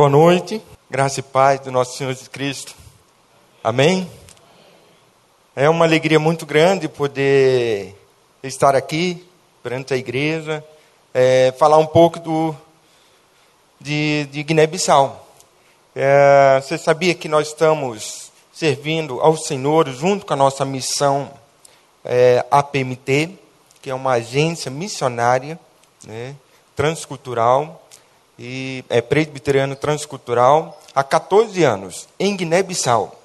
Boa noite, graça e paz do nosso Senhor Jesus Cristo. Amém? É uma alegria muito grande poder estar aqui perante a igreja, é, falar um pouco do, de, de Guiné-Bissau. É, você sabia que nós estamos servindo ao Senhor junto com a nossa missão é, APMT, que é uma agência missionária né, transcultural e é presbiteriano transcultural há 14 anos em Guiné-Bissau.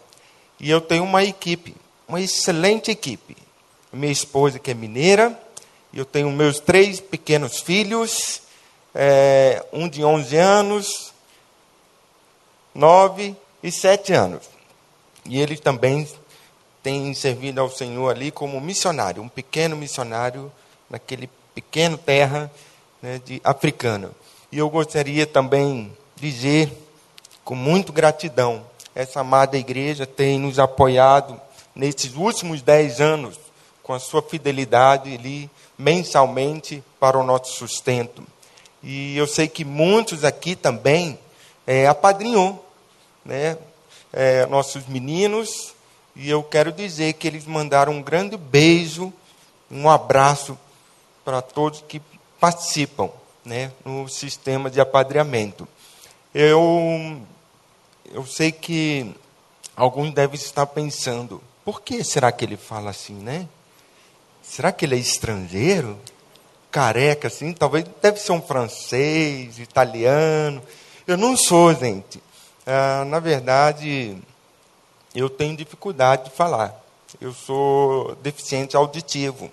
E eu tenho uma equipe, uma excelente equipe. Minha esposa que é mineira, eu tenho meus três pequenos filhos, é, um de 11 anos, 9 e 7 anos. E eles também têm servido ao Senhor ali como missionário, um pequeno missionário naquele pequeno terra né, de africana. E eu gostaria também de dizer, com muito gratidão, essa amada igreja tem nos apoiado nesses últimos dez anos com a sua fidelidade ali mensalmente para o nosso sustento. E eu sei que muitos aqui também é, apadrinhou, né, é, nossos meninos, e eu quero dizer que eles mandaram um grande beijo, um abraço para todos que participam né, no sistema de apadreamento. Eu, eu sei que alguns devem estar pensando, por que será que ele fala assim, né? Será que ele é estrangeiro? Careca assim? Talvez deve ser um francês, italiano. Eu não sou, gente. Ah, na verdade, eu tenho dificuldade de falar. Eu sou deficiente auditivo.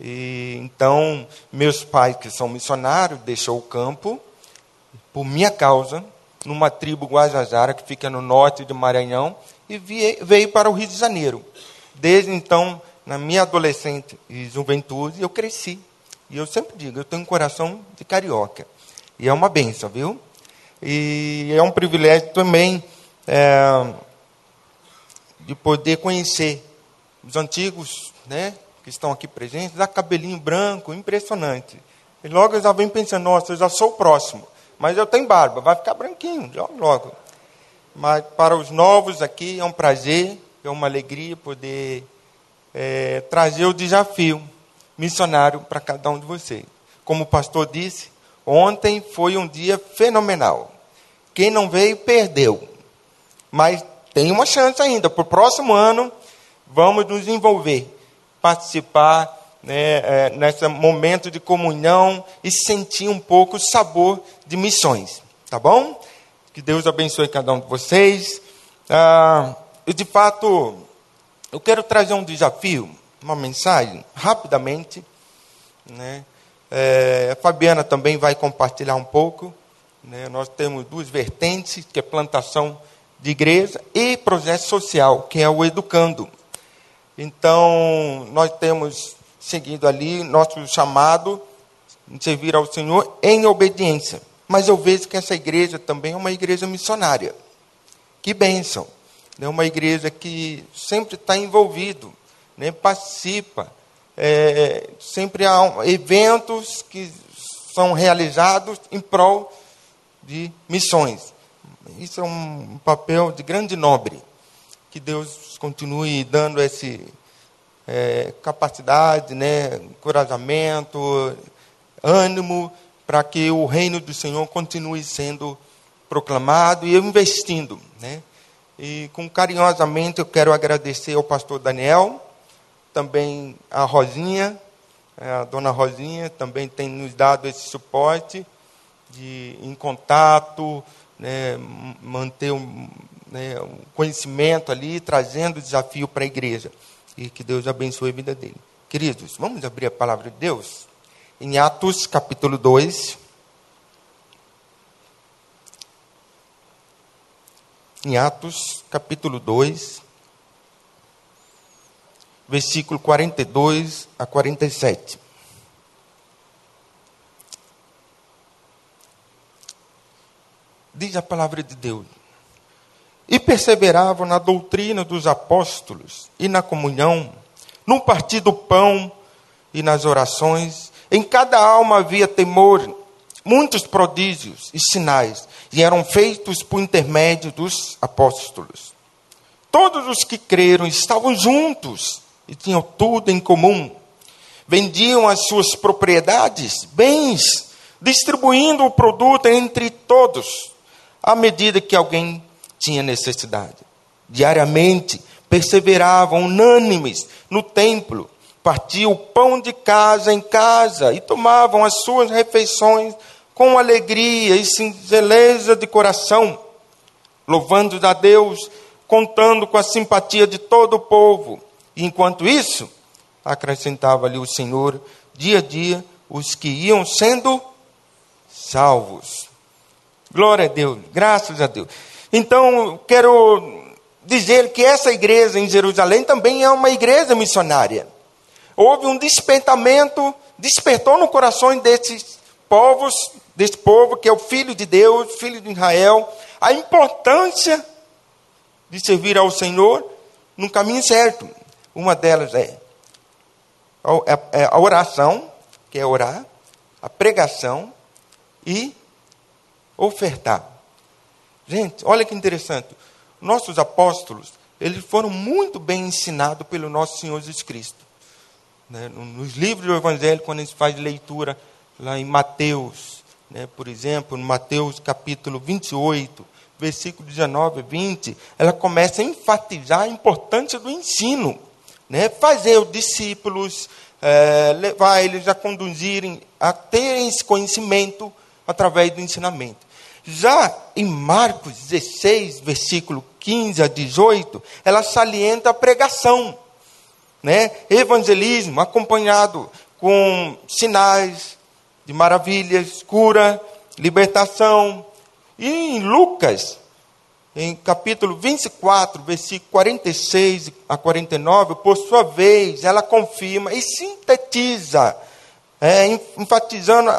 E, então, meus pais, que são missionários, deixou o campo por minha causa, numa tribo Guajajara, que fica no norte de Maranhão, e veio para o Rio de Janeiro. Desde então, na minha adolescente e juventude, eu cresci. E eu sempre digo, eu tenho um coração de carioca. E é uma benção, viu? E é um privilégio também é, de poder conhecer os antigos né, que estão aqui presentes, dá cabelinho branco, impressionante. E logo eu já venho pensando, nossa, eu já sou o próximo. Mas eu tenho barba, vai ficar branquinho, logo. Mas para os novos aqui é um prazer, é uma alegria poder é, trazer o desafio missionário para cada um de vocês. Como o pastor disse, ontem foi um dia fenomenal. Quem não veio, perdeu. Mas tem uma chance ainda. Para o próximo ano, vamos nos envolver participar né, é, nesse momento de comunhão e sentir um pouco o sabor de missões. Tá bom? Que Deus abençoe cada um de vocês. Ah, e de fato, eu quero trazer um desafio, uma mensagem, rapidamente. Né? É, a Fabiana também vai compartilhar um pouco. Né? Nós temos duas vertentes, que é plantação de igreja e projeto social, que é o Educando. Então, nós temos seguido ali nosso chamado de servir ao Senhor em obediência. Mas eu vejo que essa igreja também é uma igreja missionária. Que bênção! É uma igreja que sempre está envolvido, né, participa. É, sempre há eventos que são realizados em prol de missões. Isso é um papel de grande nobre. Que Deus continue dando esse é, capacidade, né, encorajamento, ânimo para que o reino do Senhor continue sendo proclamado e investindo, né? E com carinhosamente eu quero agradecer ao pastor Daniel, também a Rosinha, é, a dona Rosinha também tem nos dado esse suporte de em contato, né, manter um, né, um conhecimento ali, trazendo desafio para a igreja. E que Deus abençoe a vida dele. Queridos, vamos abrir a palavra de Deus? Em Atos capítulo 2. Em Atos capítulo 2, versículo 42 a 47. Diz a palavra de Deus e perseveravam na doutrina dos apóstolos e na comunhão, no partir do pão e nas orações. Em cada alma havia temor. muitos prodígios e sinais, e eram feitos por intermédio dos apóstolos. Todos os que creram estavam juntos e tinham tudo em comum. Vendiam as suas propriedades, bens, distribuindo o produto entre todos, à medida que alguém tinha necessidade. Diariamente perseveravam unânimes no templo, partiam o pão de casa em casa e tomavam as suas refeições com alegria e singeleza de coração, louvando a Deus, contando com a simpatia de todo o povo. E enquanto isso, acrescentava-lhe o Senhor, dia a dia, os que iam sendo salvos. Glória a Deus, graças a Deus. Então, quero dizer que essa igreja em Jerusalém também é uma igreja missionária. Houve um despertamento, despertou no coração desses povos, desse povo que é o filho de Deus, filho de Israel, a importância de servir ao Senhor no caminho certo. Uma delas é a oração, que é orar, a pregação e ofertar. Gente, olha que interessante. Nossos apóstolos, eles foram muito bem ensinados pelo nosso Senhor Jesus Cristo. Né? Nos livros do Evangelho, quando a gente faz leitura lá em Mateus, né? por exemplo, no Mateus capítulo 28, versículo 19 e 20, ela começa a enfatizar a importância do ensino. Né? Fazer os discípulos, é, levar eles a conduzirem, a terem esse conhecimento através do ensinamento. Já em Marcos 16, versículo 15 a 18, ela salienta a pregação, né? evangelismo acompanhado com sinais de maravilhas, cura, libertação. E em Lucas, em capítulo 24, versículo 46 a 49, por sua vez, ela confirma e sintetiza, é, enfatizando a,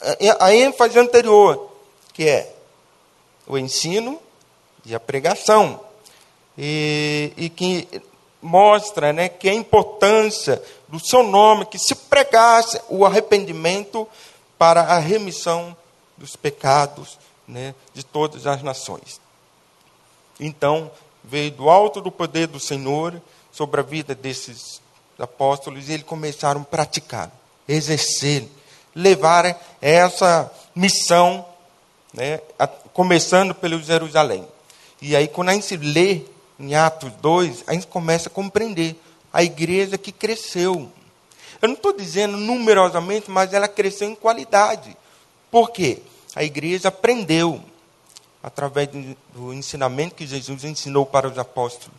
a, a ênfase anterior que é o ensino e a pregação. E, e que mostra né, que a importância do seu nome, que se pregasse o arrependimento para a remissão dos pecados né, de todas as nações. Então, veio do alto do poder do Senhor sobre a vida desses apóstolos e eles começaram a praticar, exercer, levar essa missão né, começando pelo Jerusalém. E aí, quando a gente lê em Atos 2, a gente começa a compreender a igreja que cresceu. Eu não estou dizendo numerosamente, mas ela cresceu em qualidade. Por quê? A igreja aprendeu, através do ensinamento que Jesus ensinou para os apóstolos,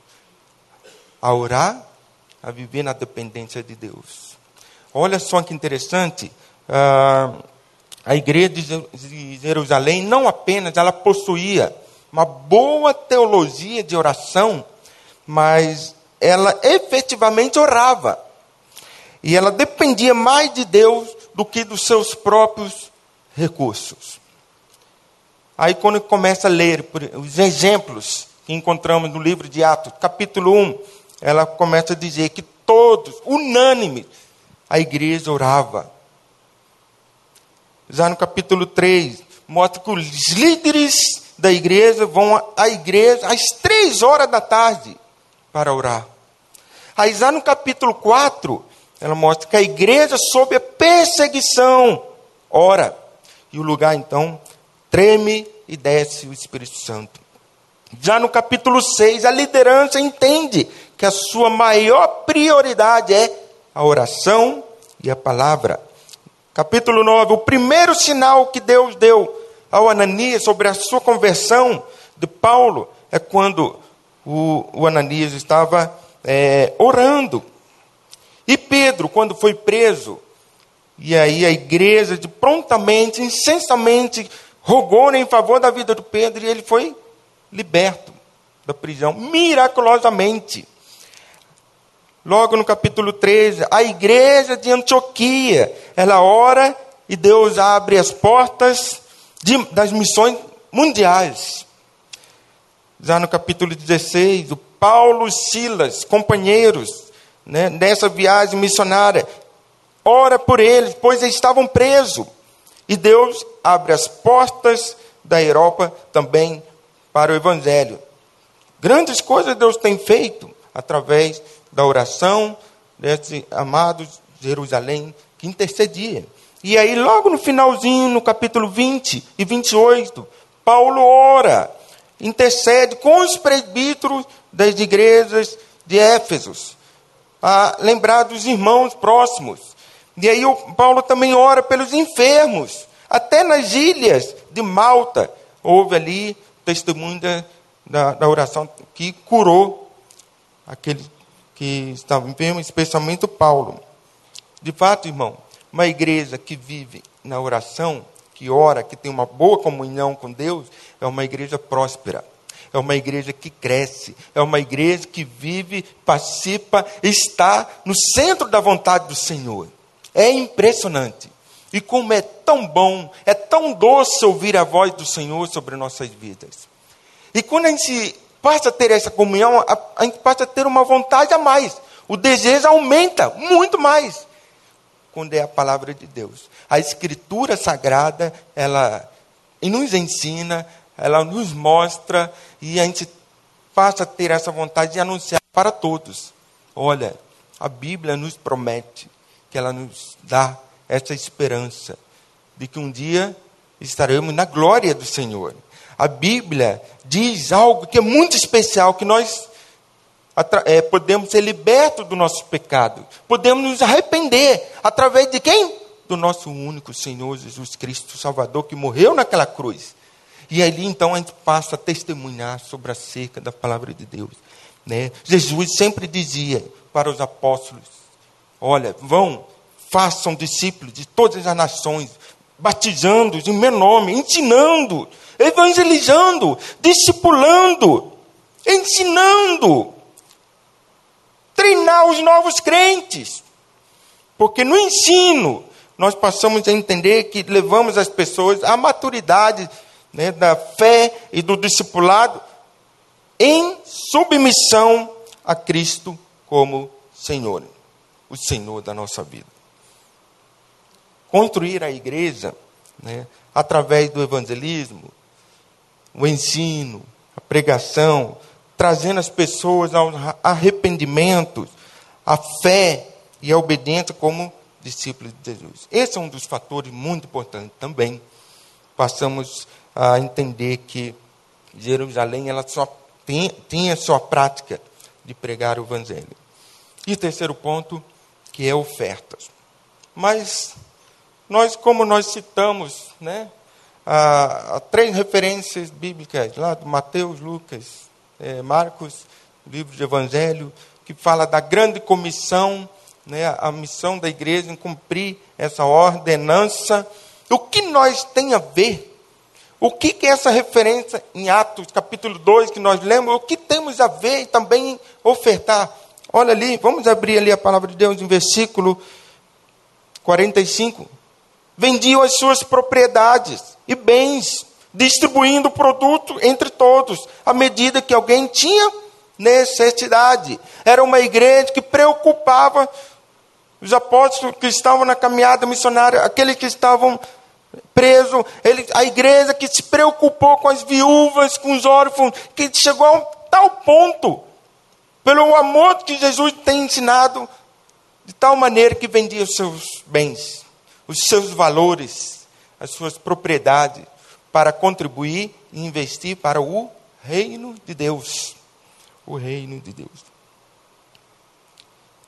a orar, a viver na dependência de Deus. Olha só que interessante. Uh, a igreja de Jerusalém não apenas ela possuía uma boa teologia de oração, mas ela efetivamente orava. E ela dependia mais de Deus do que dos seus próprios recursos. Aí, quando começa a ler os exemplos que encontramos no livro de Atos, capítulo 1, ela começa a dizer que todos, unânimes, a igreja orava já no capítulo 3, mostra que os líderes da igreja vão à igreja às três horas da tarde para orar. Aí já no capítulo 4, ela mostra que a igreja sob a perseguição ora. E o lugar então treme e desce o Espírito Santo. Já no capítulo 6, a liderança entende que a sua maior prioridade é a oração e a palavra. Capítulo 9, o primeiro sinal que Deus deu ao Ananias sobre a sua conversão de Paulo é quando o, o Ananias estava é, orando. E Pedro, quando foi preso, e aí a igreja de prontamente, incessantemente, rogou em favor da vida do Pedro e ele foi liberto da prisão, miraculosamente. Logo no capítulo 13, a igreja de Antioquia, ela ora e Deus abre as portas de, das missões mundiais. Já no capítulo 16, o Paulo e Silas, companheiros, né, nessa viagem missionária, ora por eles, pois eles estavam presos. E Deus abre as portas da Europa também para o Evangelho. Grandes coisas Deus tem feito através da oração desse amado Jerusalém que intercedia. E aí, logo no finalzinho, no capítulo 20 e 28, Paulo ora, intercede com os presbíteros das igrejas de Éfesos, a lembrar dos irmãos próximos. E aí, o Paulo também ora pelos enfermos, até nas ilhas de Malta, houve ali testemunho da, da oração que curou aquele que estava enfermo, especialmente o Paulo. De fato, irmão, uma igreja que vive na oração, que ora, que tem uma boa comunhão com Deus, é uma igreja próspera. É uma igreja que cresce, é uma igreja que vive, participa, está no centro da vontade do Senhor. É impressionante. E como é tão bom, é tão doce ouvir a voz do Senhor sobre nossas vidas. E quando a gente passa a ter essa comunhão, a, a gente passa a ter uma vontade a mais. O desejo aumenta muito mais quando é a palavra de Deus. A escritura sagrada, ela nos ensina, ela nos mostra e a gente passa a ter essa vontade de anunciar para todos. Olha, a Bíblia nos promete que ela nos dá essa esperança de que um dia estaremos na glória do Senhor. A Bíblia diz algo que é muito especial, que nós é, podemos ser libertos do nosso pecado, podemos nos arrepender através de quem? Do nosso único Senhor Jesus Cristo, Salvador, que morreu naquela cruz. E ali então a gente passa a testemunhar sobre a cerca da palavra de Deus. Né? Jesus sempre dizia para os apóstolos: Olha, vão, façam discípulos de todas as nações, batizando-os em meu nome, ensinando, evangelizando, discipulando, ensinando, treinar os novos crentes. Porque no ensino, nós passamos a entender que levamos as pessoas à maturidade né, da fé e do discipulado em submissão a Cristo como Senhor, o Senhor da nossa vida. Construir a igreja né, através do evangelismo, o ensino, a pregação, trazendo as pessoas ao arrependimento, à fé e à obediência como discípulos de Jesus. Esse é um dos fatores muito importantes também. Passamos a entender que Jerusalém ela só tem, tinha sua prática de pregar o evangelho. E terceiro ponto, que é ofertas. Mas nós, como nós citamos, né, a, a três referências bíblicas lá do Mateus, Lucas é, Marcos, livro de Evangelho, que fala da grande comissão, né, a missão da igreja em cumprir essa ordenança. O que nós tem a ver? O que, que é essa referência em Atos, capítulo 2, que nós lemos? O que temos a ver também em ofertar? Olha ali, vamos abrir ali a palavra de Deus em versículo 45. Vendiam as suas propriedades e bens distribuindo o produto entre todos, à medida que alguém tinha necessidade. Era uma igreja que preocupava os apóstolos que estavam na caminhada missionária, aqueles que estavam presos, ele, a igreja que se preocupou com as viúvas, com os órfãos, que chegou a um tal ponto, pelo amor que Jesus tem ensinado, de tal maneira que vendia os seus bens, os seus valores, as suas propriedades, para contribuir e investir para o reino de Deus. O reino de Deus.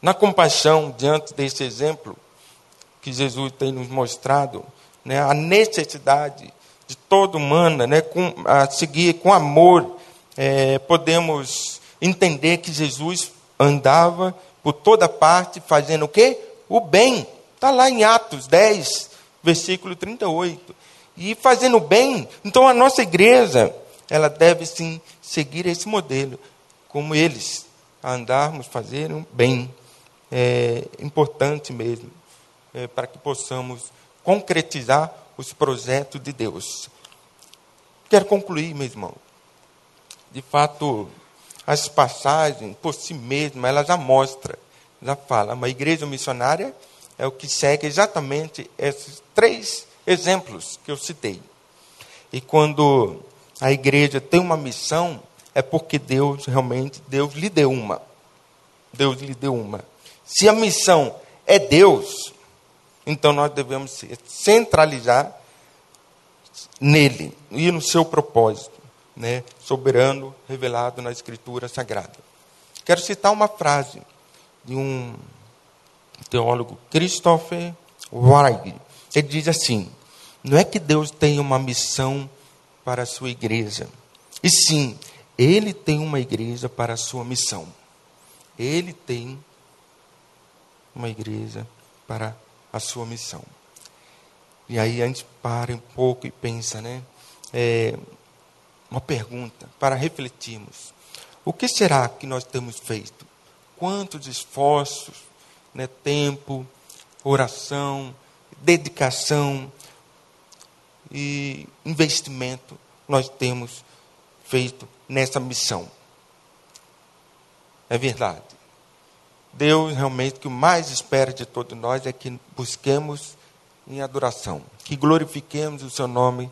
Na compaixão, diante desse exemplo que Jesus tem nos mostrado, né, a necessidade de toda humana, né, com, a seguir com amor, é, podemos entender que Jesus andava por toda parte fazendo o quê? O bem. Está lá em Atos 10, versículo 38 e fazendo bem. Então a nossa igreja, ela deve sim seguir esse modelo, como eles, andarmos, fazerem bem. É importante mesmo, é, para que possamos concretizar os projetos de Deus. Quero concluir, meu irmão. De fato, as passagens, por si mesmas, elas já mostram, já falam. Uma igreja missionária é o que segue exatamente esses três exemplos que eu citei. E quando a igreja tem uma missão, é porque Deus realmente, Deus lhe deu uma. Deus lhe deu uma. Se a missão é Deus, então nós devemos centralizar nele e no seu propósito, né, soberano revelado na Escritura Sagrada. Quero citar uma frase de um teólogo, Christopher Weig. Ele diz assim: não é que Deus tem uma missão para a sua igreja, e sim, ele tem uma igreja para a sua missão. Ele tem uma igreja para a sua missão. E aí a gente para um pouco e pensa, né? É, uma pergunta para refletirmos. O que será que nós temos feito? Quantos esforços, né, tempo, oração, dedicação e investimento nós temos feito nessa missão? É verdade. Deus realmente o que mais espera de todos nós é que busquemos em adoração, que glorifiquemos o seu nome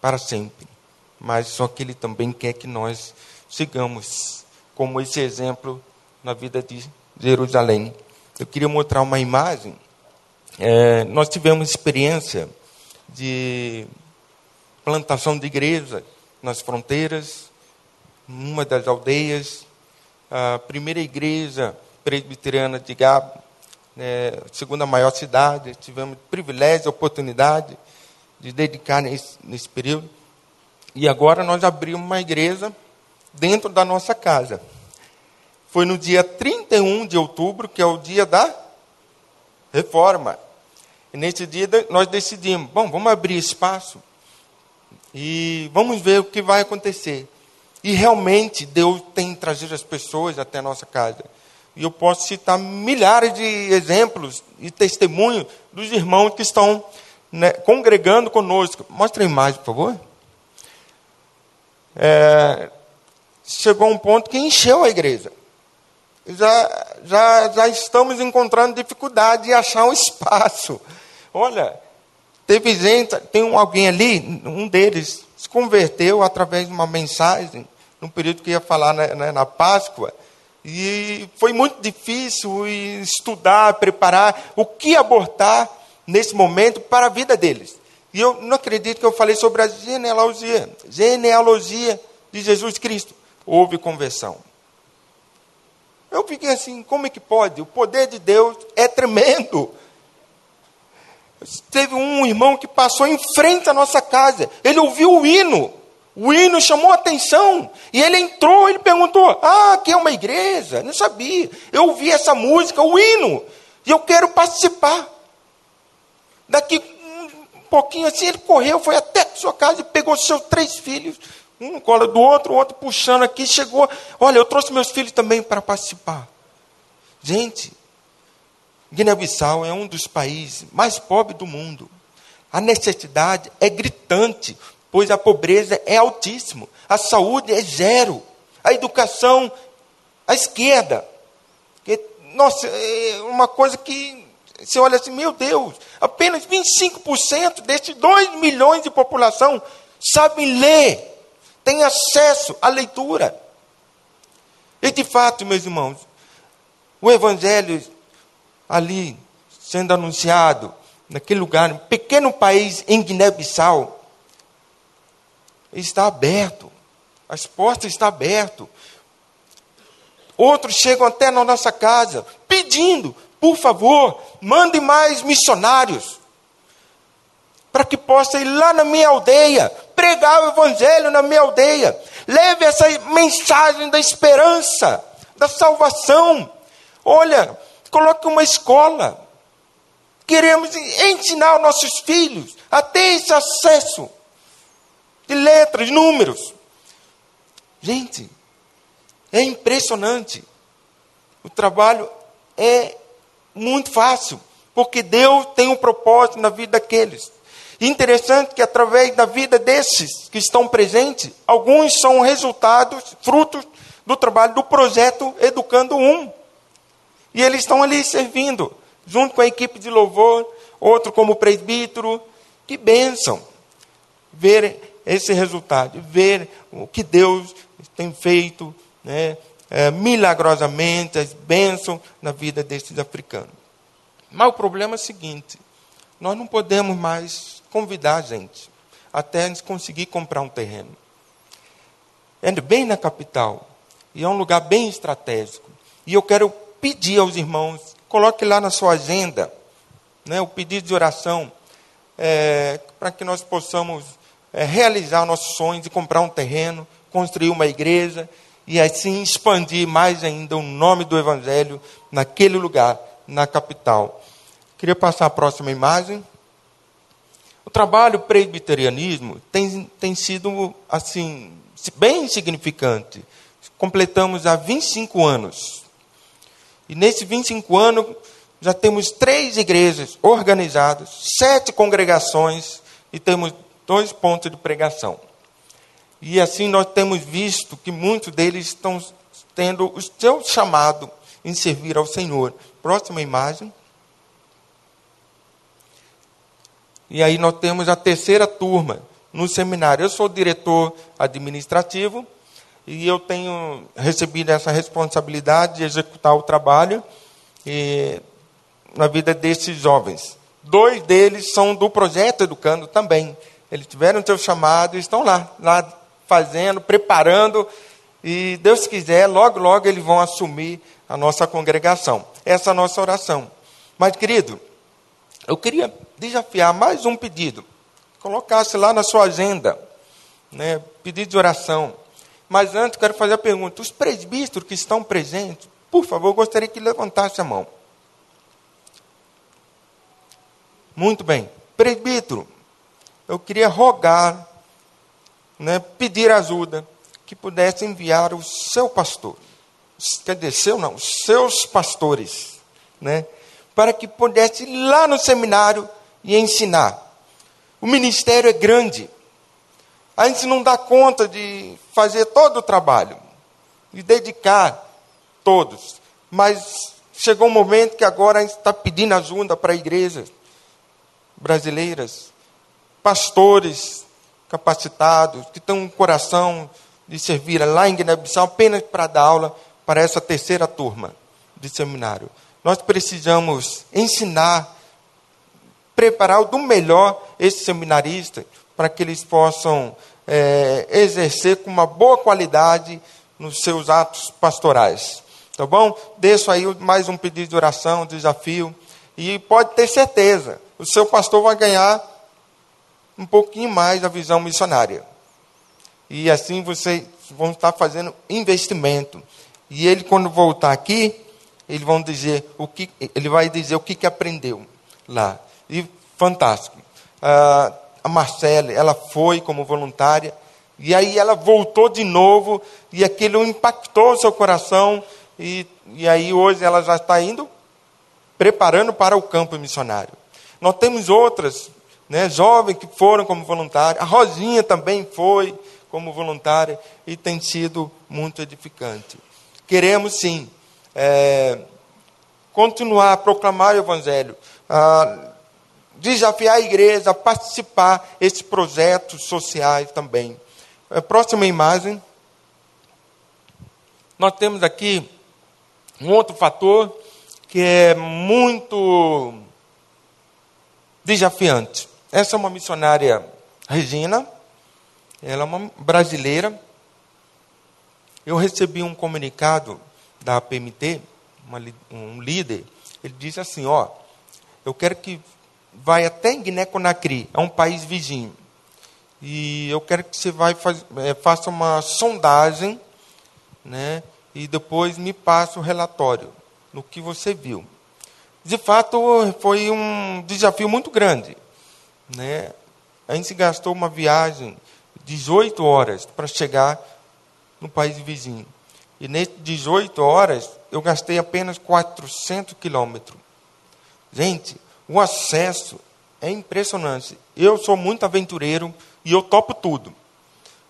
para sempre. Mas só que ele também quer que nós sigamos como esse exemplo na vida de Jerusalém. Eu queria mostrar uma imagem. É, nós tivemos experiência de plantação de igreja nas fronteiras, numa das aldeias, a primeira igreja presbiteriana de Gabo, né, segunda maior cidade, tivemos privilégio, oportunidade de dedicar nesse, nesse período. E agora nós abrimos uma igreja dentro da nossa casa. Foi no dia 31 de outubro, que é o dia da reforma. E nesse dia nós decidimos, bom, vamos abrir espaço e vamos ver o que vai acontecer. E realmente Deus tem trazido as pessoas até a nossa casa. E eu posso citar milhares de exemplos e testemunhos dos irmãos que estão né, congregando conosco. Mostra a imagem, por favor. É, chegou um ponto que encheu a igreja. Já, já, já estamos encontrando dificuldade de achar um espaço. Olha, teve gente, tem um, alguém ali, um deles se converteu através de uma mensagem, no período que ia falar né, né na Páscoa, e foi muito difícil estudar, preparar o que abortar nesse momento para a vida deles. E eu não acredito que eu falei sobre a genealogia, genealogia de Jesus Cristo. Houve conversão. Eu fiquei assim, como é que pode? O poder de Deus é tremendo. Teve um irmão que passou em frente à nossa casa. Ele ouviu o hino. O hino chamou a atenção. E ele entrou, ele perguntou: Ah, aqui é uma igreja? Não sabia. Eu ouvi essa música, o hino. E eu quero participar. Daqui um pouquinho assim, ele correu, foi até a sua casa e pegou seus três filhos. Um no colo do outro, o outro puxando aqui, chegou. Olha, eu trouxe meus filhos também para participar. Gente, Guiné-Bissau é um dos países mais pobres do mundo. A necessidade é gritante pois a pobreza é altíssima, a saúde é zero, a educação, a esquerda. Que, nossa, é uma coisa que você olha assim, meu Deus, apenas 25% desses 2 milhões de população sabem ler, têm acesso à leitura. E de fato, meus irmãos, o evangelho ali sendo anunciado naquele lugar, um pequeno país em Guiné-Bissau, está aberto. As portas estão abertas. Outros chegam até na nossa casa pedindo, por favor, mande mais missionários para que possa ir lá na minha aldeia, pregar o evangelho na minha aldeia. Leve essa mensagem da esperança, da salvação. Olha, coloque uma escola. Queremos ensinar os nossos filhos a ter esse acesso de letras, números. Gente, é impressionante. O trabalho é muito fácil, porque Deus tem um propósito na vida daqueles. Interessante que através da vida desses que estão presentes, alguns são resultados, frutos do trabalho do projeto Educando Um. E eles estão ali servindo, junto com a equipe de louvor, outro como presbítero, Que bênção ver esse resultado, ver o que Deus tem feito né, é, milagrosamente, as bênçãos na vida desses africanos. Mas o problema é o seguinte: nós não podemos mais convidar a gente até conseguir comprar um terreno. É bem na capital, e é um lugar bem estratégico. E eu quero pedir aos irmãos, coloque lá na sua agenda né, o pedido de oração, é, para que nós possamos é, realizar nossos sonhos de comprar um terreno, construir uma igreja e assim expandir mais ainda o nome do Evangelho naquele lugar, na capital. Queria passar a próxima imagem. Trabalho presbiterianismo tem, tem sido assim bem significante. Completamos há 25 anos. E nesses 25 anos já temos três igrejas organizadas, sete congregações e temos dois pontos de pregação. E assim nós temos visto que muitos deles estão tendo o seu chamado em servir ao Senhor. Próxima imagem. E aí nós temos a terceira turma no seminário. Eu sou diretor administrativo e eu tenho recebido essa responsabilidade de executar o trabalho e, na vida desses jovens. Dois deles são do projeto Educando também. Eles tiveram seu chamado e estão lá, lá fazendo, preparando, e Deus quiser, logo, logo eles vão assumir a nossa congregação. Essa é a nossa oração. Mas, querido, eu queria desafiar mais um pedido. Colocasse lá na sua agenda, né, pedido de oração. Mas antes, quero fazer a pergunta: os presbíteros que estão presentes, por favor, gostaria que levantasse a mão. Muito bem. Presbítero, eu queria rogar né, pedir ajuda, que pudesse enviar o seu pastor, quer dizer, seu não, seus pastores, né, para que pudesse ir lá no seminário e ensinar. O ministério é grande, a gente não dá conta de fazer todo o trabalho, de dedicar todos, mas chegou um momento que agora a gente está pedindo ajuda para igrejas brasileiras, pastores, capacitados, que têm um coração de servir lá em Guiné-Bissau apenas para dar aula para essa terceira turma de seminário. Nós precisamos ensinar, preparar do melhor esse seminarista para que eles possam é, exercer com uma boa qualidade nos seus atos pastorais. Tá bom? Deixo aí mais um pedido de oração, um desafio. E pode ter certeza, o seu pastor vai ganhar um pouquinho mais da visão missionária. E assim vocês vão estar fazendo investimento. E ele, quando voltar aqui, ele, vão dizer o que, ele vai dizer o que, que aprendeu lá. E fantástico. Ah, a Marcele, ela foi como voluntária, e aí ela voltou de novo, e aquilo impactou o seu coração, e, e aí hoje ela já está indo preparando para o campo missionário. Nós temos outras né, jovens que foram como voluntários. A Rosinha também foi como voluntária e tem sido muito edificante. Queremos sim é, continuar a proclamar o Evangelho, a desafiar a igreja a participar desses projetos sociais também. A próxima imagem. Nós temos aqui um outro fator que é muito desafiante. Essa é uma missionária, Regina, ela é uma brasileira. Eu recebi um comunicado da PMT, uma, um líder, ele disse assim, ó, eu quero que vai até Guiné-Conakry, é um país vizinho, e eu quero que você vai faz, é, faça uma sondagem, né, e depois me passe o relatório no que você viu. De fato, foi um desafio muito grande, né? A gente gastou uma viagem de 18 horas para chegar no país vizinho. E nessas 18 horas, eu gastei apenas 400 quilômetros. Gente, o acesso é impressionante. Eu sou muito aventureiro e eu topo tudo.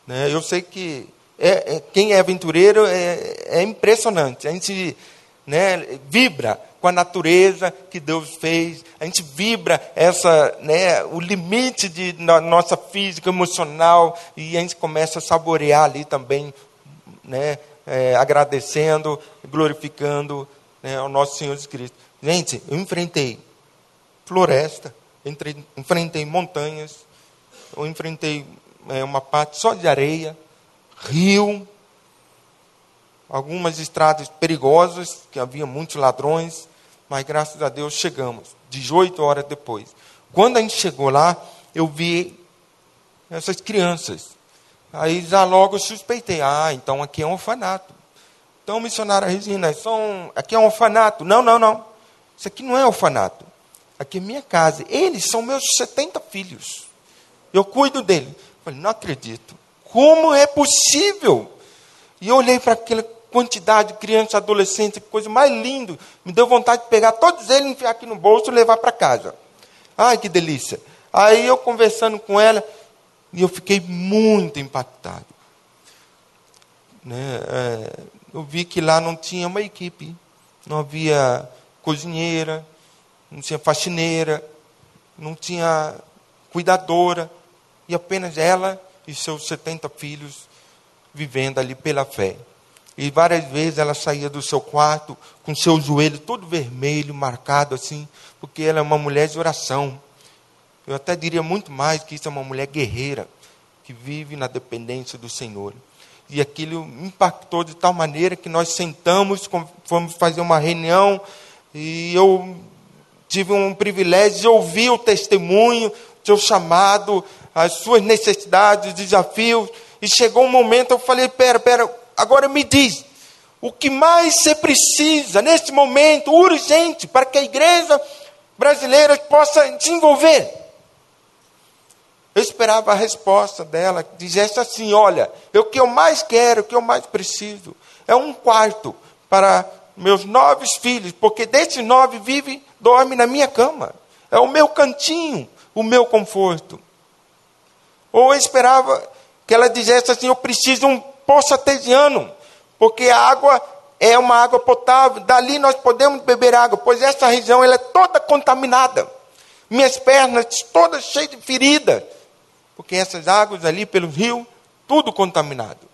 Né? Eu sei que é, é, quem é aventureiro é, é impressionante. A gente né, vibra com a natureza que Deus fez. A gente vibra essa, né, o limite de nossa física, emocional, e a gente começa a saborear ali também, né, é, agradecendo, glorificando né, ao nosso Senhor Jesus Cristo. Gente, eu enfrentei floresta, entrei, enfrentei montanhas, eu enfrentei é, uma parte só de areia, rio, algumas estradas perigosas, que havia muitos ladrões, mas graças a Deus chegamos, 18 horas depois. Quando a gente chegou lá, eu vi essas crianças. Aí já logo suspeitei, ah, então aqui é um orfanato. Então, missionária Regina, são, aqui é um orfanato. Não, não, não. Isso aqui não é orfanato. Aqui é minha casa. Eles são meus 70 filhos. Eu cuido dele. Falei, não acredito. Como é possível? E eu olhei para aquela quantidade de crianças, adolescentes, coisa mais linda. Me deu vontade de pegar todos eles, enfiar aqui no bolso e levar para casa. Ai, que delícia. Aí eu conversando com ela, e eu fiquei muito impactado. Né? É, eu vi que lá não tinha uma equipe, não havia cozinheira, não tinha faxineira, não tinha cuidadora, e apenas ela e seus 70 filhos vivendo ali pela fé. E várias vezes ela saía do seu quarto com seu joelho todo vermelho, marcado assim, porque ela é uma mulher de oração. Eu até diria muito mais que isso é uma mulher guerreira, que vive na dependência do Senhor. E aquilo impactou de tal maneira que nós sentamos, fomos fazer uma reunião, e eu tive um privilégio de ouvir o testemunho, seu chamado, as suas necessidades, desafios. E chegou um momento, eu falei: pera, pera, agora me diz, o que mais você precisa nesse momento urgente para que a igreja brasileira possa desenvolver? Eu esperava a resposta dela, que dissesse assim: olha, o que eu mais quero, o que eu mais preciso, é um quarto para meus nove filhos, porque desses nove vive, dorme na minha cama. É o meu cantinho, o meu conforto. Ou eu esperava que ela dissesse assim: Eu preciso de um poço artesiano, porque a água é uma água potável, dali nós podemos beber água, pois essa região ela é toda contaminada. Minhas pernas todas cheias de feridas, porque essas águas ali pelo rio, tudo contaminado.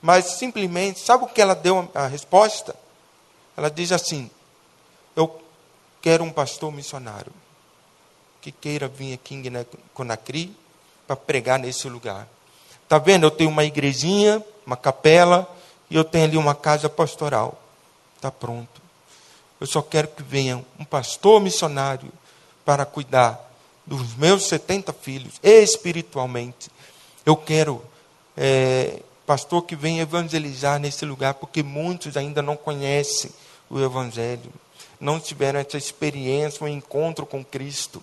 Mas simplesmente, sabe o que ela deu a resposta? Ela diz assim: quero um pastor missionário que queira vir aqui em Conakry para pregar nesse lugar. Está vendo? Eu tenho uma igrejinha, uma capela, e eu tenho ali uma casa pastoral. Está pronto. Eu só quero que venha um pastor missionário para cuidar dos meus 70 filhos, espiritualmente. Eu quero é, pastor que venha evangelizar nesse lugar, porque muitos ainda não conhecem o Evangelho, não tiveram essa experiência, um encontro com Cristo.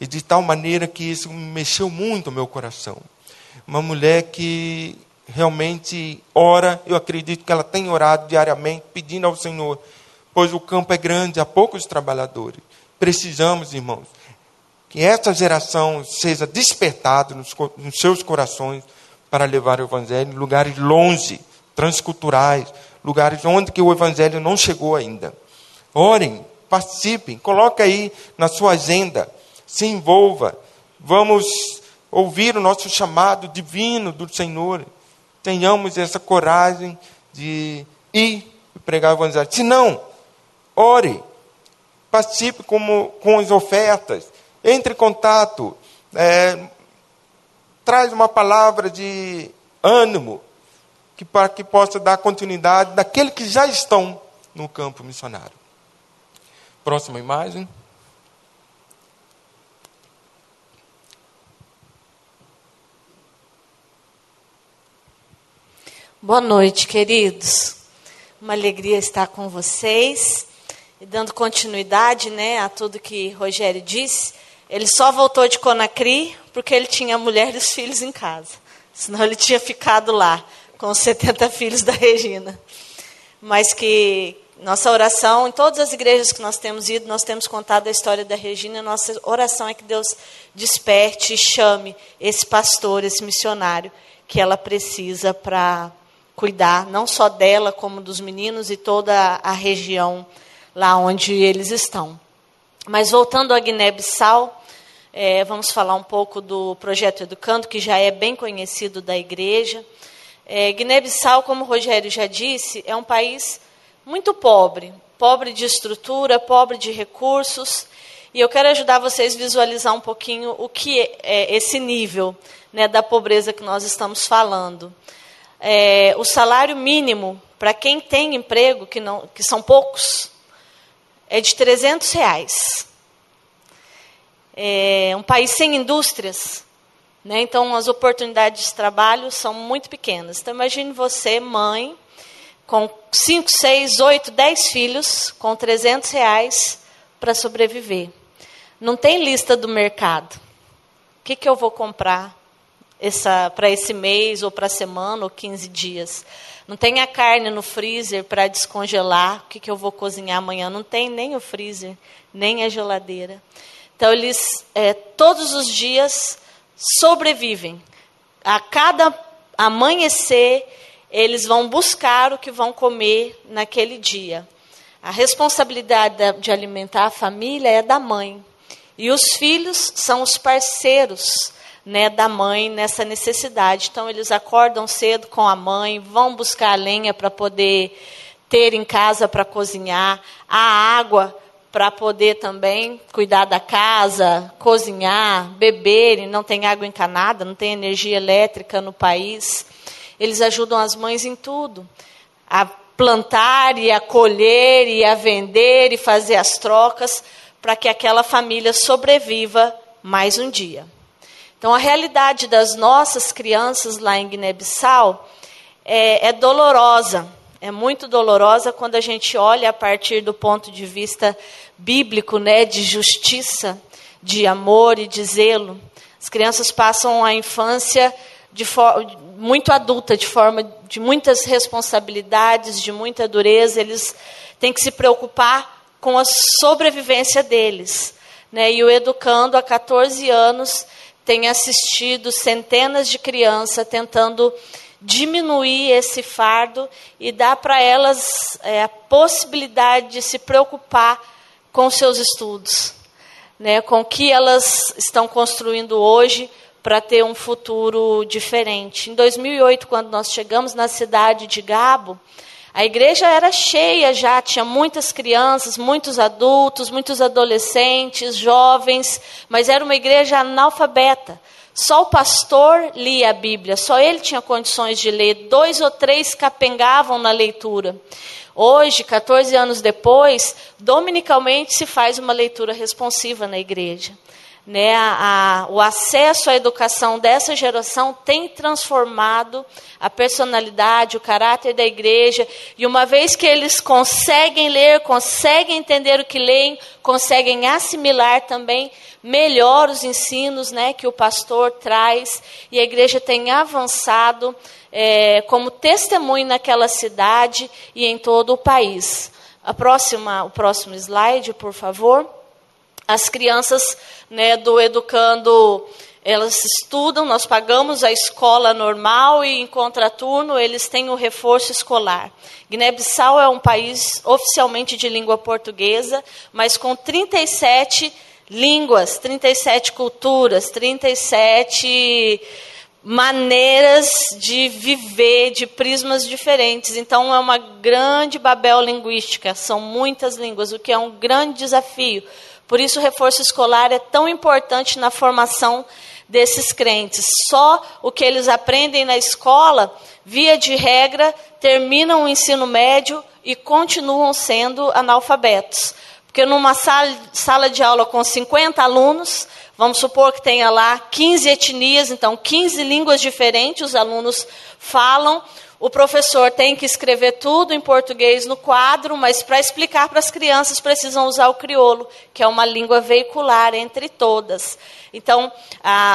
E de tal maneira que isso mexeu muito o meu coração. Uma mulher que realmente ora, eu acredito que ela tem orado diariamente, pedindo ao Senhor, pois o campo é grande, há poucos trabalhadores. Precisamos, irmãos, que essa geração seja despertada nos, nos seus corações para levar o Evangelho em lugares longe, transculturais, lugares onde que o Evangelho não chegou ainda. Orem, participem, coloque aí na sua agenda se envolva. Vamos ouvir o nosso chamado divino do Senhor. Tenhamos essa coragem de ir e pregar o Evangelho. Se não, ore, participe como, com as ofertas, entre em contato, é, traz uma palavra de ânimo que, para que possa dar continuidade daqueles que já estão no campo missionário. Próxima imagem. Boa noite, queridos. Uma alegria estar com vocês e dando continuidade, né, a tudo que Rogério disse. Ele só voltou de Conacri porque ele tinha a mulher e os filhos em casa. Senão ele tinha ficado lá com os 70 filhos da Regina. Mas que nossa oração, em todas as igrejas que nós temos ido, nós temos contado a história da Regina. Nossa oração é que Deus desperte e chame esse pastor, esse missionário que ela precisa para cuidar não só dela, como dos meninos e toda a região lá onde eles estão. Mas voltando a Guiné-Bissau, é, vamos falar um pouco do projeto Educando, que já é bem conhecido da igreja. É, Guiné-Bissau, como o Rogério já disse, é um país muito pobre, pobre de estrutura, pobre de recursos. E eu quero ajudar vocês a visualizar um pouquinho o que é esse nível né, da pobreza que nós estamos falando. É, o salário mínimo para quem tem emprego, que, não, que são poucos, é de 300 reais. É um país sem indústrias, né? então as oportunidades de trabalho são muito pequenas. Então imagine você, mãe, com 5, 6, 8, 10 filhos, com 300 reais para sobreviver. Não tem lista do mercado. O que, que eu vou comprar para esse mês, ou para a semana, ou 15 dias? Não tem a carne no freezer para descongelar. O que, que eu vou cozinhar amanhã? Não tem nem o freezer, nem a geladeira. Então, eles é, todos os dias sobrevivem. A cada amanhecer, eles vão buscar o que vão comer naquele dia. A responsabilidade de alimentar a família é da mãe. E os filhos são os parceiros né, da mãe nessa necessidade. Então, eles acordam cedo com a mãe, vão buscar a lenha para poder ter em casa para cozinhar, a água para poder também cuidar da casa, cozinhar, beber, e não tem água encanada, não tem energia elétrica no país. Eles ajudam as mães em tudo. A plantar e a colher e a vender e fazer as trocas para que aquela família sobreviva mais um dia. Então, a realidade das nossas crianças lá em Guiné-Bissau é, é dolorosa, é muito dolorosa quando a gente olha a partir do ponto de vista bíblico, né, de justiça, de amor e de zelo. As crianças passam a infância de muito adulta, de forma de muitas responsabilidades, de muita dureza. Eles têm que se preocupar com a sobrevivência deles. Né? E o educando há 14 anos tem assistido centenas de crianças tentando diminuir esse fardo e dar para elas é, a possibilidade de se preocupar com seus estudos, né, com o que elas estão construindo hoje para ter um futuro diferente. Em 2008, quando nós chegamos na cidade de Gabo, a igreja era cheia já, tinha muitas crianças, muitos adultos, muitos adolescentes, jovens, mas era uma igreja analfabeta. Só o pastor lia a Bíblia, só ele tinha condições de ler. Dois ou três capengavam na leitura. Hoje, 14 anos depois, dominicalmente se faz uma leitura responsiva na igreja né, a, a, o acesso à educação dessa geração tem transformado a personalidade, o caráter da igreja. E uma vez que eles conseguem ler, conseguem entender o que leem, conseguem assimilar também melhor os ensinos né, que o pastor traz, e a igreja tem avançado é, como testemunho naquela cidade e em todo o país. A próxima, o próximo slide, por favor. As crianças né, do Educando, elas estudam, nós pagamos a escola normal e em contraturno eles têm o reforço escolar. Guiné-Bissau é um país oficialmente de língua portuguesa, mas com 37 línguas, 37 culturas, 37 maneiras de viver, de prismas diferentes. Então é uma grande babel linguística, são muitas línguas, o que é um grande desafio por isso, o reforço escolar é tão importante na formação desses crentes. Só o que eles aprendem na escola, via de regra, terminam o ensino médio e continuam sendo analfabetos. Porque numa sala, sala de aula com 50 alunos, vamos supor que tenha lá 15 etnias, então 15 línguas diferentes os alunos falam, o professor tem que escrever tudo em português no quadro, mas para explicar para as crianças precisam usar o crioulo, que é uma língua veicular entre todas. Então,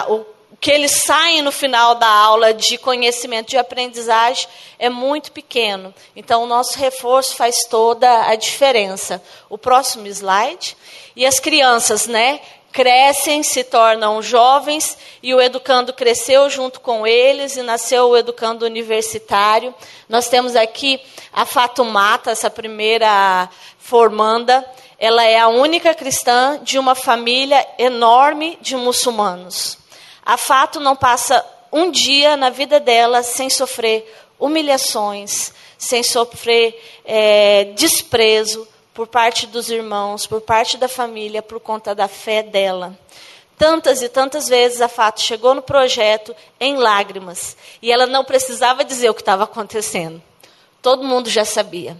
o que eles saem no final da aula de conhecimento de aprendizagem é muito pequeno. Então, o nosso reforço faz toda a diferença. O próximo slide. E as crianças, né? Crescem, se tornam jovens, e o educando cresceu junto com eles e nasceu o educando universitário. Nós temos aqui a Fatumata, essa primeira formanda. Ela é a única cristã de uma família enorme de muçulmanos. A Fato não passa um dia na vida dela sem sofrer humilhações, sem sofrer é, desprezo, por parte dos irmãos, por parte da família, por conta da fé dela. Tantas e tantas vezes a Fato chegou no projeto em lágrimas e ela não precisava dizer o que estava acontecendo. Todo mundo já sabia,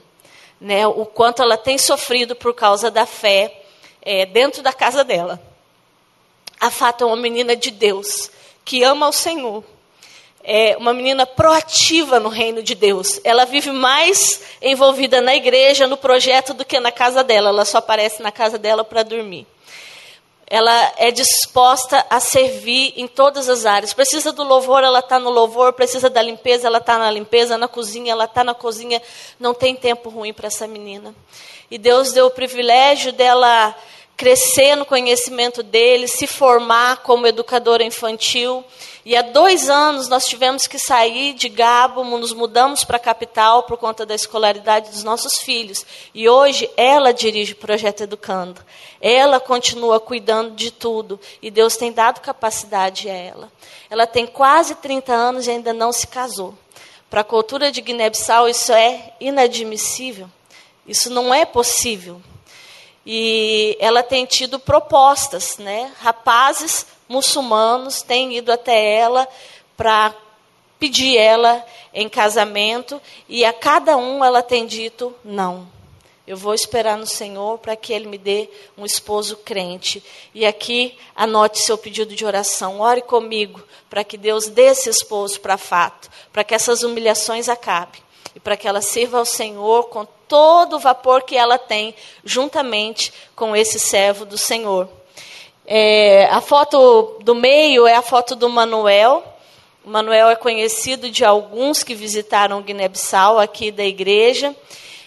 né? O quanto ela tem sofrido por causa da fé é, dentro da casa dela. A Fato é uma menina de Deus que ama o Senhor é uma menina proativa no reino de Deus. Ela vive mais envolvida na igreja, no projeto, do que na casa dela. Ela só aparece na casa dela para dormir. Ela é disposta a servir em todas as áreas. Precisa do louvor, ela está no louvor. Precisa da limpeza, ela está na limpeza. Na cozinha, ela está na cozinha. Não tem tempo ruim para essa menina. E Deus deu o privilégio dela crescer no conhecimento dele, se formar como educadora infantil. E há dois anos nós tivemos que sair de Gabo, nos mudamos para a capital por conta da escolaridade dos nossos filhos. E hoje ela dirige o projeto Educando. Ela continua cuidando de tudo. E Deus tem dado capacidade a ela. Ela tem quase 30 anos e ainda não se casou. Para a cultura de Guiné-Bissau isso é inadmissível. Isso não é possível. E ela tem tido propostas, né? Rapazes muçulmanos têm ido até ela para pedir ela em casamento e a cada um ela tem dito não. Eu vou esperar no Senhor para que Ele me dê um esposo crente. E aqui anote seu pedido de oração. Ore comigo para que Deus dê esse esposo para fato, para que essas humilhações acabem e para que ela sirva ao Senhor com todo o vapor que ela tem, juntamente com esse servo do Senhor. É, a foto do meio é a foto do Manuel. O Manuel é conhecido de alguns que visitaram Guiné-Bissau aqui da igreja.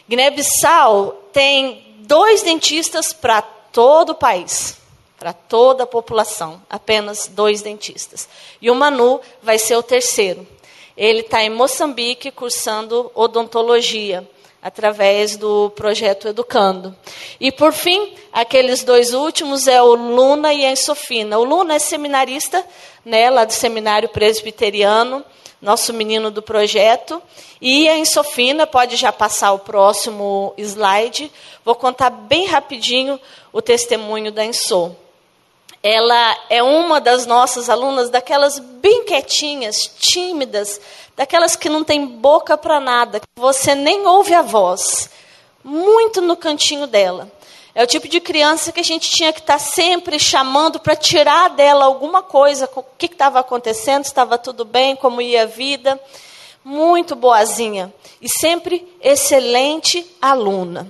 Guiné-Bissau tem dois dentistas para todo o país, para toda a população, apenas dois dentistas. E o Manu vai ser o terceiro. Ele está em Moçambique cursando odontologia através do projeto Educando. E por fim, aqueles dois últimos é o Luna e a Sofina. O Luna é seminarista, né, lá do seminário presbiteriano, nosso menino do projeto. E a Sofina, pode já passar o próximo slide. Vou contar bem rapidinho o testemunho da Enso. Ela é uma das nossas alunas, daquelas bem quietinhas, tímidas, daquelas que não tem boca para nada, que você nem ouve a voz, muito no cantinho dela. É o tipo de criança que a gente tinha que estar tá sempre chamando para tirar dela alguma coisa, o que estava acontecendo, estava tudo bem, como ia a vida. Muito boazinha e sempre excelente aluna.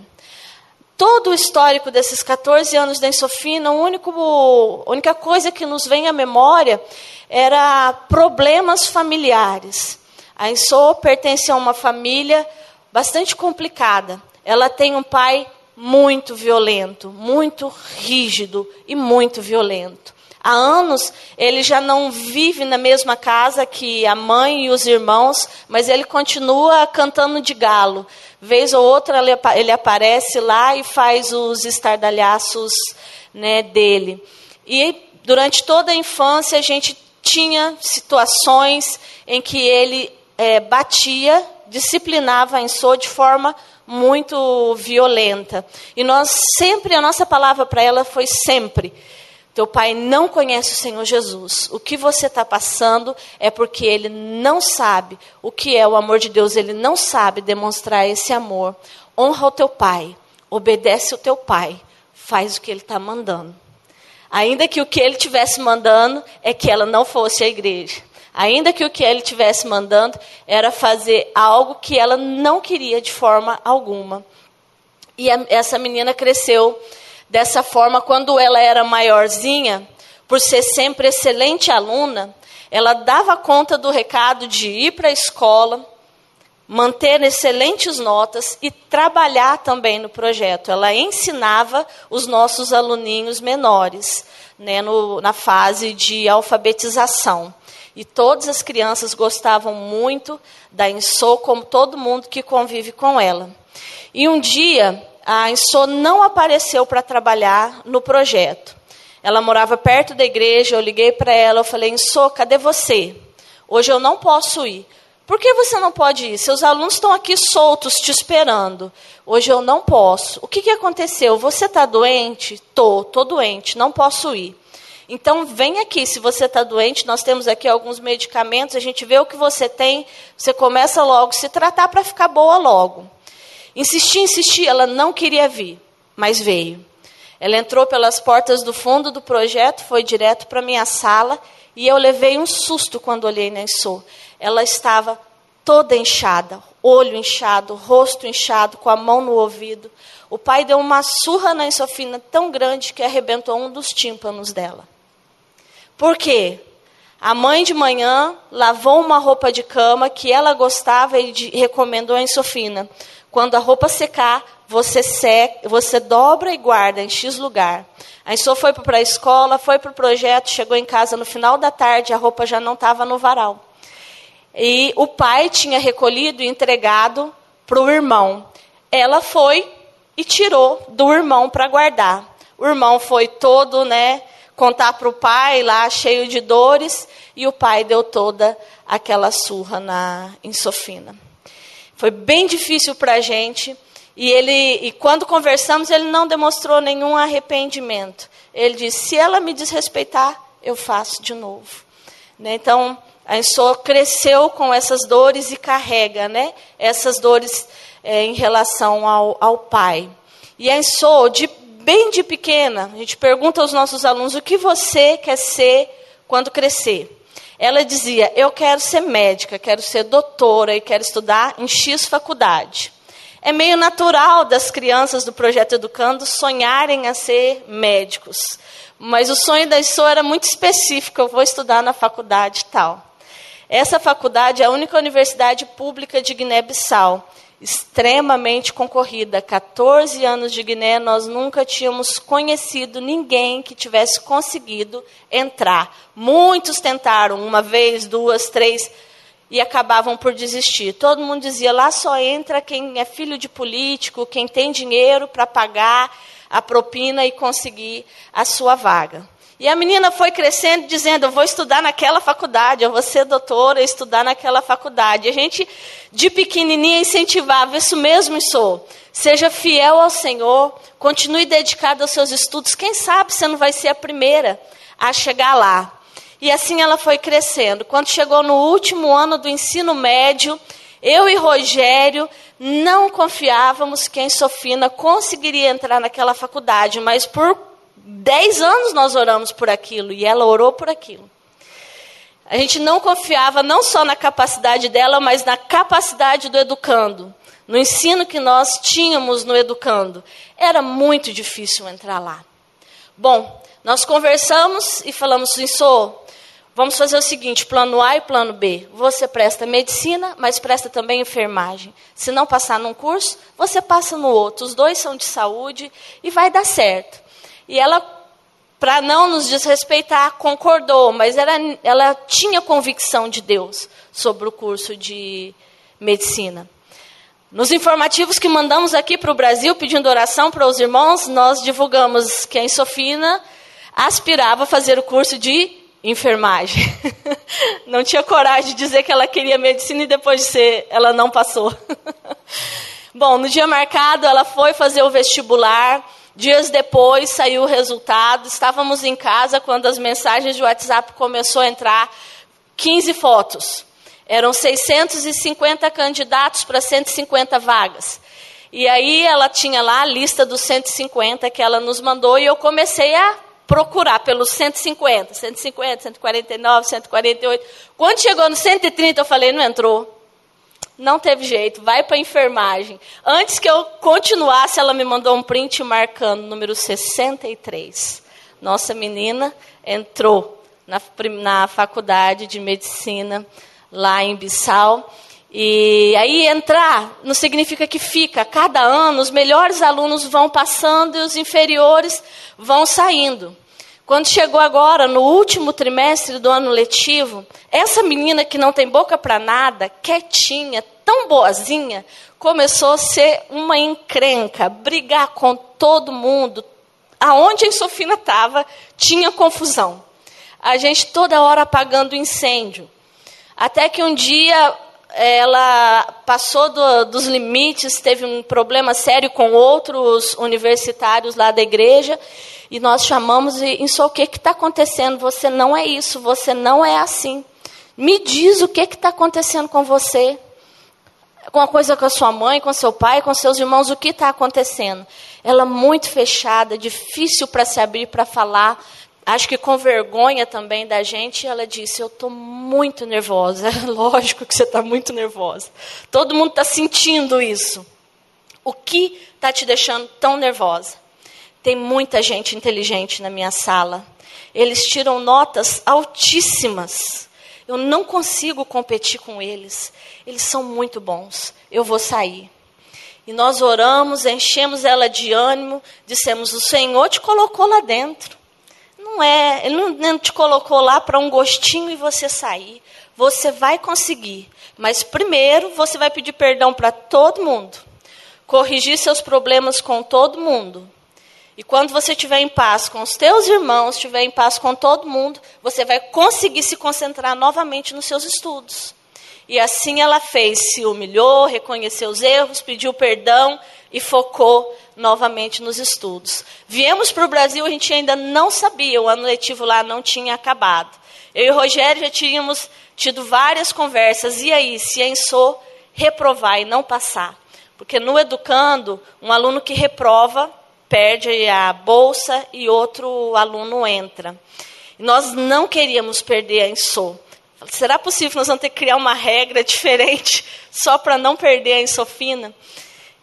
Todo o histórico desses 14 anos da Ensofina, a única coisa que nos vem à memória era problemas familiares. A Enso pertence a uma família bastante complicada. Ela tem um pai muito violento, muito rígido e muito violento. Há anos ele já não vive na mesma casa que a mãe e os irmãos, mas ele continua cantando de galo. Vez ou outra ele aparece lá e faz os estardalhaços né, dele. E durante toda a infância a gente tinha situações em que ele é, batia, disciplinava a Ensô de forma muito violenta. E nós sempre, a nossa palavra para ela foi sempre: teu pai não conhece o Senhor Jesus. O que você está passando é porque ele não sabe o que é o amor de Deus, ele não sabe demonstrar esse amor. Honra o teu pai, obedece o teu pai, faz o que ele está mandando. Ainda que o que ele estivesse mandando é que ela não fosse à igreja. Ainda que o que ele tivesse mandando era fazer algo que ela não queria de forma alguma. E a, essa menina cresceu dessa forma quando ela era maiorzinha, por ser sempre excelente aluna, ela dava conta do recado de ir para a escola, manter excelentes notas e trabalhar também no projeto. Ela ensinava os nossos aluninhos menores, né, no, na fase de alfabetização. E todas as crianças gostavam muito da Insô, como todo mundo que convive com ela. E um dia, a Insô não apareceu para trabalhar no projeto. Ela morava perto da igreja, eu liguei para ela, eu falei, Insô, cadê você? Hoje eu não posso ir. Por que você não pode ir? Seus alunos estão aqui soltos, te esperando. Hoje eu não posso. O que, que aconteceu? Você está doente? Tô, tô doente, não posso ir. Então vem aqui, se você está doente, nós temos aqui alguns medicamentos, a gente vê o que você tem, você começa logo a se tratar para ficar boa logo. Insisti, insisti, ela não queria vir, mas veio. Ela entrou pelas portas do fundo do projeto, foi direto para minha sala e eu levei um susto quando olhei na Ensou ela estava toda inchada, olho inchado, rosto inchado, com a mão no ouvido. O pai deu uma surra na Insofina tão grande que arrebentou um dos tímpanos dela. Por quê? A mãe de manhã lavou uma roupa de cama que ela gostava e recomendou a Insofina. Quando a roupa secar, você seca, você dobra e guarda em X lugar. A Insô foi para a escola, foi para o projeto, chegou em casa no final da tarde, a roupa já não estava no varal. E o pai tinha recolhido e entregado para o irmão. Ela foi e tirou do irmão para guardar. O irmão foi todo, né, contar para o pai lá, cheio de dores, e o pai deu toda aquela surra na em Sofina. Foi bem difícil para a gente. E ele, e quando conversamos, ele não demonstrou nenhum arrependimento. Ele disse: se ela me desrespeitar, eu faço de novo. Né? Então, a Ensô cresceu com essas dores e carrega né, essas dores é, em relação ao, ao pai. E a Ensô, de, bem de pequena, a gente pergunta aos nossos alunos o que você quer ser quando crescer. Ela dizia: Eu quero ser médica, quero ser doutora e quero estudar em X faculdade. É meio natural das crianças do projeto Educando sonharem a ser médicos. Mas o sonho da Ensô era muito específico: eu vou estudar na faculdade tal. Essa faculdade é a única universidade pública de Guiné-Bissau, extremamente concorrida. 14 anos de Guiné, nós nunca tínhamos conhecido ninguém que tivesse conseguido entrar. Muitos tentaram, uma vez, duas, três, e acabavam por desistir. Todo mundo dizia: lá só entra quem é filho de político, quem tem dinheiro para pagar a propina e conseguir a sua vaga. E a menina foi crescendo dizendo: Eu vou estudar naquela faculdade, eu vou ser doutora estudar naquela faculdade. A gente, de pequenininha, incentivava: Isso mesmo sou. Seja fiel ao Senhor, continue dedicado aos seus estudos. Quem sabe você não vai ser a primeira a chegar lá. E assim ela foi crescendo. Quando chegou no último ano do ensino médio, eu e Rogério não confiávamos que a Sofina conseguiria entrar naquela faculdade, mas por Dez anos nós oramos por aquilo e ela orou por aquilo. A gente não confiava não só na capacidade dela, mas na capacidade do educando, no ensino que nós tínhamos no educando. Era muito difícil entrar lá. Bom, nós conversamos e falamos assim, sou, vamos fazer o seguinte, plano A e plano B. Você presta medicina, mas presta também enfermagem. Se não passar num curso, você passa no outro. Os dois são de saúde e vai dar certo. E ela, para não nos desrespeitar, concordou, mas ela, ela tinha convicção de Deus sobre o curso de medicina. Nos informativos que mandamos aqui para o Brasil, pedindo oração para os irmãos, nós divulgamos que a Insofina aspirava a fazer o curso de enfermagem. Não tinha coragem de dizer que ela queria medicina e depois de ser, ela não passou. Bom, no dia marcado, ela foi fazer o vestibular. Dias depois saiu o resultado. Estávamos em casa quando as mensagens de WhatsApp começou a entrar 15 fotos. Eram 650 candidatos para 150 vagas. E aí ela tinha lá a lista dos 150 que ela nos mandou e eu comecei a procurar pelos 150, 150, 149, 148. Quando chegou no 130 eu falei, não entrou. Não teve jeito, vai para a enfermagem. Antes que eu continuasse, ela me mandou um print marcando número 63. Nossa menina entrou na, na faculdade de medicina lá em Bissau. E aí entrar não significa que fica. Cada ano os melhores alunos vão passando e os inferiores vão saindo. Quando chegou agora, no último trimestre do ano letivo, essa menina que não tem boca para nada, quietinha, tão boazinha, começou a ser uma encrenca, brigar com todo mundo. Aonde a Sofina estava, tinha confusão. A gente toda hora apagando incêndio. Até que um dia ela passou do, dos limites, teve um problema sério com outros universitários lá da igreja, e nós chamamos e, isso o que está acontecendo? Você não é isso, você não é assim. Me diz o que está acontecendo com você. Alguma coisa com a sua mãe, com seu pai, com seus irmãos, o que está acontecendo? Ela muito fechada, difícil para se abrir, para falar. Acho que com vergonha também da gente, ela disse: Eu estou muito nervosa. Lógico que você está muito nervosa. Todo mundo está sentindo isso. O que está te deixando tão nervosa? Tem muita gente inteligente na minha sala. Eles tiram notas altíssimas. Eu não consigo competir com eles. Eles são muito bons. Eu vou sair. E nós oramos, enchemos ela de ânimo, dissemos: O Senhor te colocou lá dentro. Não é, Ele não te colocou lá para um gostinho e você sair. Você vai conseguir. Mas primeiro você vai pedir perdão para todo mundo. Corrigir seus problemas com todo mundo. E quando você estiver em paz com os teus irmãos, estiver em paz com todo mundo, você vai conseguir se concentrar novamente nos seus estudos. E assim ela fez, se humilhou, reconheceu os erros, pediu perdão e focou novamente nos estudos. Viemos para o Brasil, a gente ainda não sabia, o ano letivo lá não tinha acabado. Eu e o Rogério já tínhamos tido várias conversas. E aí, se a ENSO reprovar e não passar? Porque no educando, um aluno que reprova perde a bolsa e outro aluno entra. Nós não queríamos perder a ENSO. Será possível nós vamos ter que criar uma regra diferente só para não perder a Ensofina?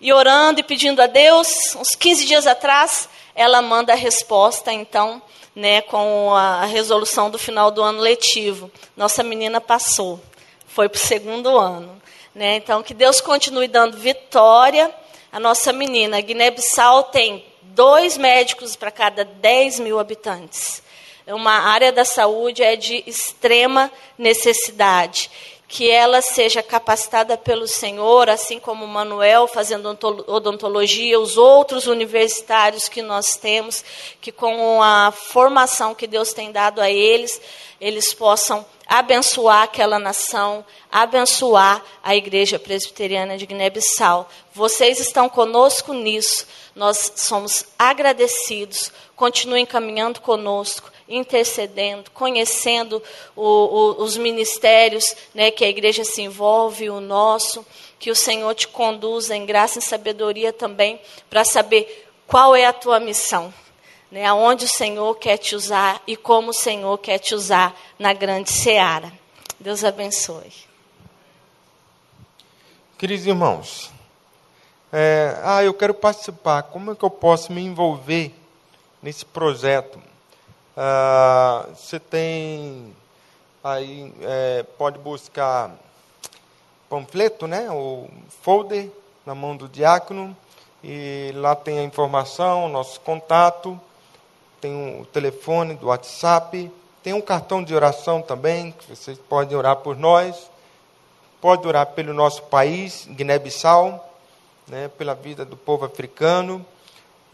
E orando e pedindo a Deus, uns 15 dias atrás, ela manda a resposta, então, né, com a resolução do final do ano letivo. Nossa menina passou, foi para o segundo ano. Né? Então, que Deus continue dando vitória à nossa menina. Guiné-Bissau tem dois médicos para cada 10 mil habitantes. Uma área da saúde é de extrema necessidade. Que ela seja capacitada pelo Senhor, assim como Manuel fazendo odontologia, os outros universitários que nós temos, que com a formação que Deus tem dado a eles, eles possam abençoar aquela nação, abençoar a Igreja Presbiteriana de Guiné-Bissau. Vocês estão conosco nisso. Nós somos agradecidos. Continuem caminhando conosco, intercedendo, conhecendo o, o, os ministérios né, que a igreja se envolve, o nosso. Que o Senhor te conduza em graça e sabedoria também, para saber qual é a tua missão. Né, aonde o Senhor quer te usar e como o Senhor quer te usar na grande seara. Deus abençoe. Queridos irmãos, é, ah, eu quero participar, como é que eu posso me envolver nesse projeto? Ah, você tem aí, é, pode buscar panfleto, né, o folder na mão do diácono, e lá tem a informação, nosso contato, tem o telefone do WhatsApp, tem um cartão de oração também, que vocês podem orar por nós, pode orar pelo nosso país, Guiné-Bissau, né, pela vida do povo africano.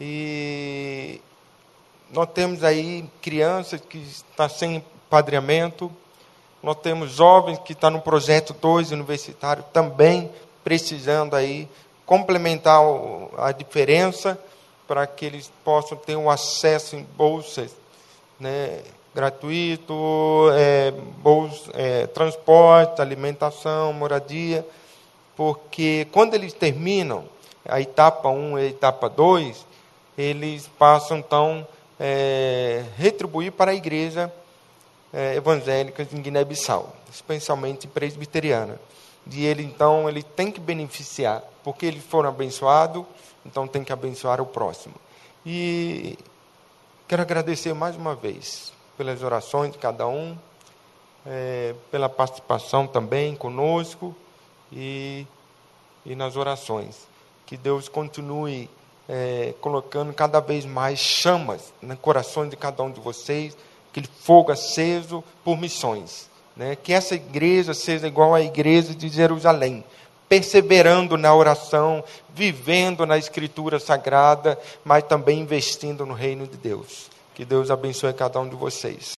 E nós temos aí crianças que estão sem padreamento, nós temos jovens que estão no projeto 2 universitário também precisando aí complementar a diferença para que eles possam ter um acesso em bolsas né, gratuito, é, bolsa, é, transporte, alimentação, moradia porque quando eles terminam a etapa 1 e a etapa 2, eles passam então é, retribuir para a igreja é, evangélica em Guiné-Bissau, especialmente presbiteriana. E ele então ele tem que beneficiar, porque eles foram abençoados, então tem que abençoar o próximo. E quero agradecer mais uma vez pelas orações de cada um, é, pela participação também conosco e, e nas orações. Que Deus continue é, colocando cada vez mais chamas no coração de cada um de vocês, aquele fogo aceso por missões. Né? Que essa igreja seja igual à igreja de Jerusalém, perseverando na oração, vivendo na Escritura Sagrada, mas também investindo no reino de Deus. Que Deus abençoe cada um de vocês.